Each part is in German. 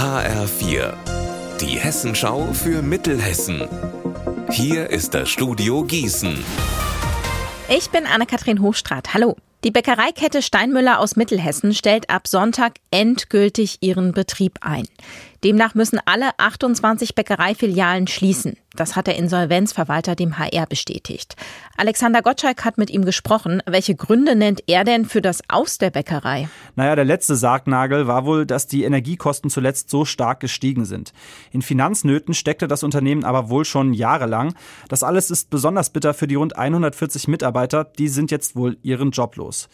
HR4, die Hessenschau für Mittelhessen. Hier ist das Studio Gießen. Ich bin Anne-Kathrin Hochstrat. Hallo. Die Bäckereikette Steinmüller aus Mittelhessen stellt ab Sonntag endgültig ihren Betrieb ein. Demnach müssen alle 28 Bäckereifilialen schließen. Das hat der Insolvenzverwalter dem HR bestätigt. Alexander Gottschalk hat mit ihm gesprochen. Welche Gründe nennt er denn für das Aus der Bäckerei? Naja, der letzte Sargnagel war wohl, dass die Energiekosten zuletzt so stark gestiegen sind. In Finanznöten steckte das Unternehmen aber wohl schon jahrelang. Das alles ist besonders bitter für die rund 140 Mitarbeiter. Die sind jetzt wohl ihren Job los.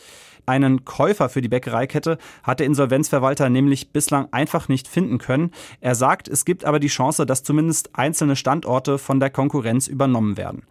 Einen Käufer für die Bäckereikette hat der Insolvenzverwalter nämlich bislang einfach nicht finden können. Er sagt, es gibt aber die Chance, dass zumindest einzelne Standorte von der Konkurrenz übernommen werden.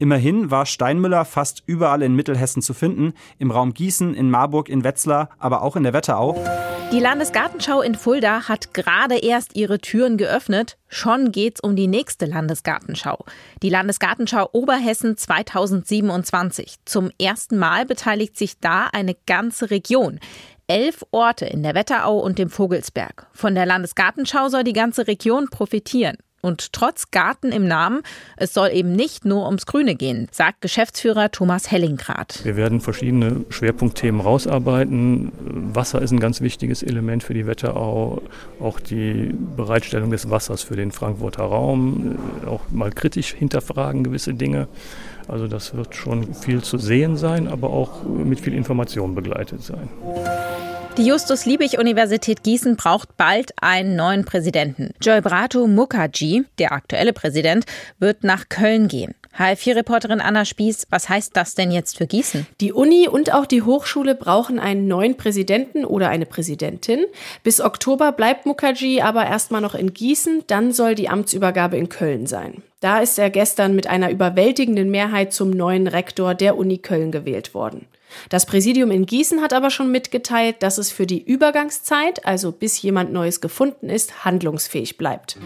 Immerhin war Steinmüller fast überall in Mittelhessen zu finden, im Raum Gießen, in Marburg, in Wetzlar, aber auch in der Wetterau. Die Landesgartenschau in Fulda hat gerade erst ihre Türen geöffnet. Schon geht's um die nächste Landesgartenschau. Die Landesgartenschau Oberhessen 2027. Zum ersten Mal beteiligt sich da eine ganze Region. Elf Orte in der Wetterau und dem Vogelsberg. Von der Landesgartenschau soll die ganze Region profitieren. Und trotz Garten im Namen, es soll eben nicht nur ums Grüne gehen, sagt Geschäftsführer Thomas Hellingrad. Wir werden verschiedene Schwerpunktthemen rausarbeiten. Wasser ist ein ganz wichtiges Element für die Wetterau. Auch die Bereitstellung des Wassers für den Frankfurter Raum. Auch mal kritisch hinterfragen gewisse Dinge. Also das wird schon viel zu sehen sein, aber auch mit viel Information begleitet sein. Die Justus-Liebig-Universität Gießen braucht bald einen neuen Präsidenten. Joybrato Mukherjee, der aktuelle Präsident, wird nach Köln gehen. HR4-Reporterin Anna Spieß, was heißt das denn jetzt für Gießen? Die Uni und auch die Hochschule brauchen einen neuen Präsidenten oder eine Präsidentin. Bis Oktober bleibt Mukherjee aber erstmal noch in Gießen, dann soll die Amtsübergabe in Köln sein. Da ist er gestern mit einer überwältigenden Mehrheit zum neuen Rektor der Uni Köln gewählt worden. Das Präsidium in Gießen hat aber schon mitgeteilt, dass es für die Übergangszeit, also bis jemand Neues gefunden ist, handlungsfähig bleibt.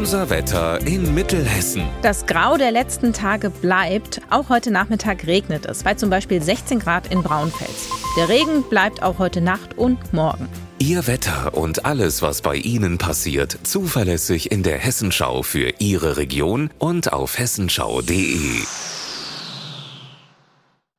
Unser Wetter in Mittelhessen. Das Grau der letzten Tage bleibt. Auch heute Nachmittag regnet es, bei zum Beispiel 16 Grad in Braunfels. Der Regen bleibt auch heute Nacht und morgen. Ihr Wetter und alles, was bei Ihnen passiert, zuverlässig in der Hessenschau für Ihre Region und auf hessenschau.de.